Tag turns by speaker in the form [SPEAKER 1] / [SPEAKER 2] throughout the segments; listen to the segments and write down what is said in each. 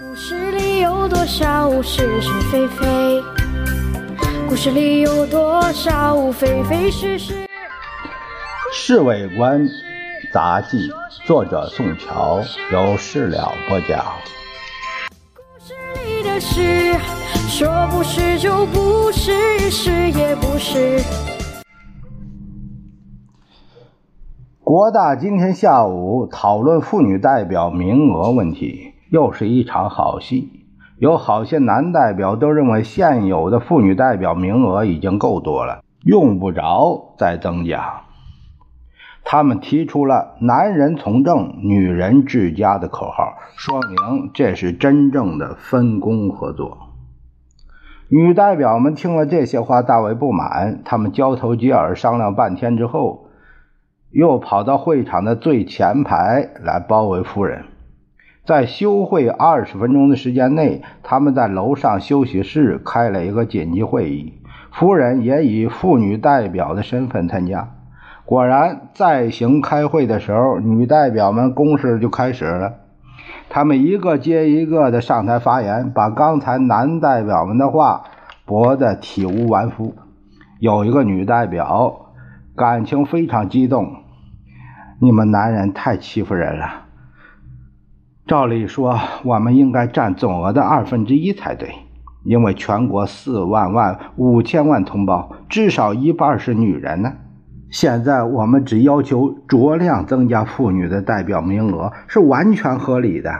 [SPEAKER 1] 故事里有多少是是非非？故事里有多少非非是是？
[SPEAKER 2] 《侍卫官杂记》作者宋乔，由事了播讲。
[SPEAKER 1] 故事里的事，说不是就不是，是也不是。
[SPEAKER 2] 国大今天下午讨论妇女代表名额问题，又是一场好戏。有好些男代表都认为现有的妇女代表名额已经够多了，用不着再增加。他们提出了“男人从政，女人治家”的口号，说明这是真正的分工合作。女代表们听了这些话，大为不满。他们交头接耳商量半天之后，又跑到会场的最前排来包围夫人。在休会二十分钟的时间内，他们在楼上休息室开了一个紧急会议。夫人也以妇女代表的身份参加。果然，在行开会的时候，女代表们攻势就开始了。他们一个接一个的上台发言，把刚才男代表们的话驳得体无完肤。有一个女代表感情非常激动：“你们男人太欺负人了。”照理说，我们应该占总额的二分之一才对，因为全国四万万五千万同胞，至少一半是女人呢。现在我们只要求酌量增加妇女的代表名额，是完全合理的。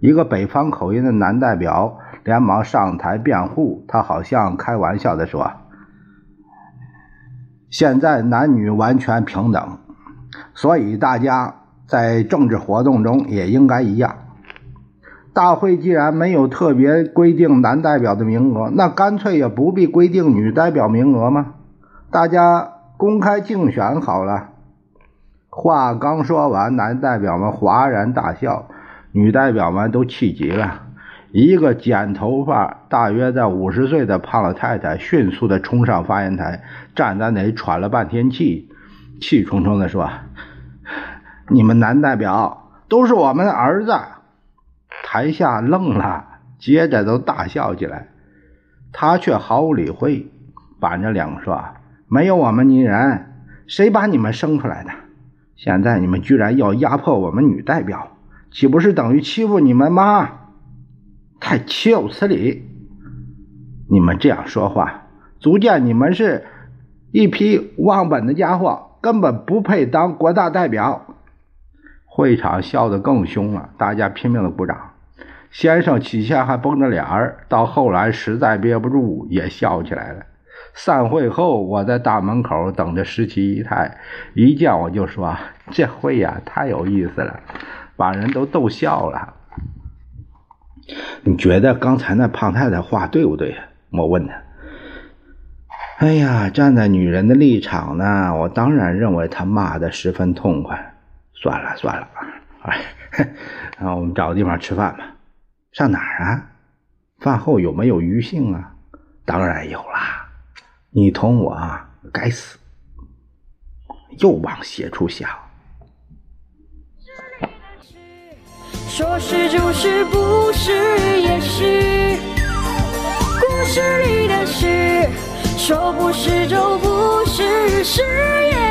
[SPEAKER 2] 一个北方口音的男代表连忙上台辩护，他好像开玩笑地说：“现在男女完全平等，所以大家。”在政治活动中也应该一样。大会既然没有特别规定男代表的名额，那干脆也不必规定女代表名额吗？大家公开竞选好了。话刚说完，男代表们哗然大笑，女代表们都气极了。一个剪头发、大约在五十岁的胖老太太迅速地冲上发言台，站在那里喘了半天气，气冲冲地说。你们男代表都是我们的儿子，台下愣了，接着都大笑起来。他却毫无理会，板着脸说：“没有我们女人，谁把你们生出来的？现在你们居然要压迫我们女代表，岂不是等于欺负你们吗？太岂有此理！你们这样说话，足见你们是一批忘本的家伙，根本不配当国大代表。”会场笑得更凶了，大家拼命的鼓掌。先生起先还绷着脸儿，到后来实在憋不住，也笑起来了。散会后，我在大门口等着十七姨太，一见我就说：“这会呀，太有意思了，把人都逗笑了。”你觉得刚才那胖太太话对不对？我问他。哎呀，站在女人的立场呢，我当然认为她骂的十分痛快。算了算了，哎，然后我们找个地方吃饭吧。上哪儿啊？饭后有没有余兴啊？当然有啦。你同我，该死，又往邪处想。
[SPEAKER 1] 说是就是，不是也是。故事里的事，说不是就不是，是也。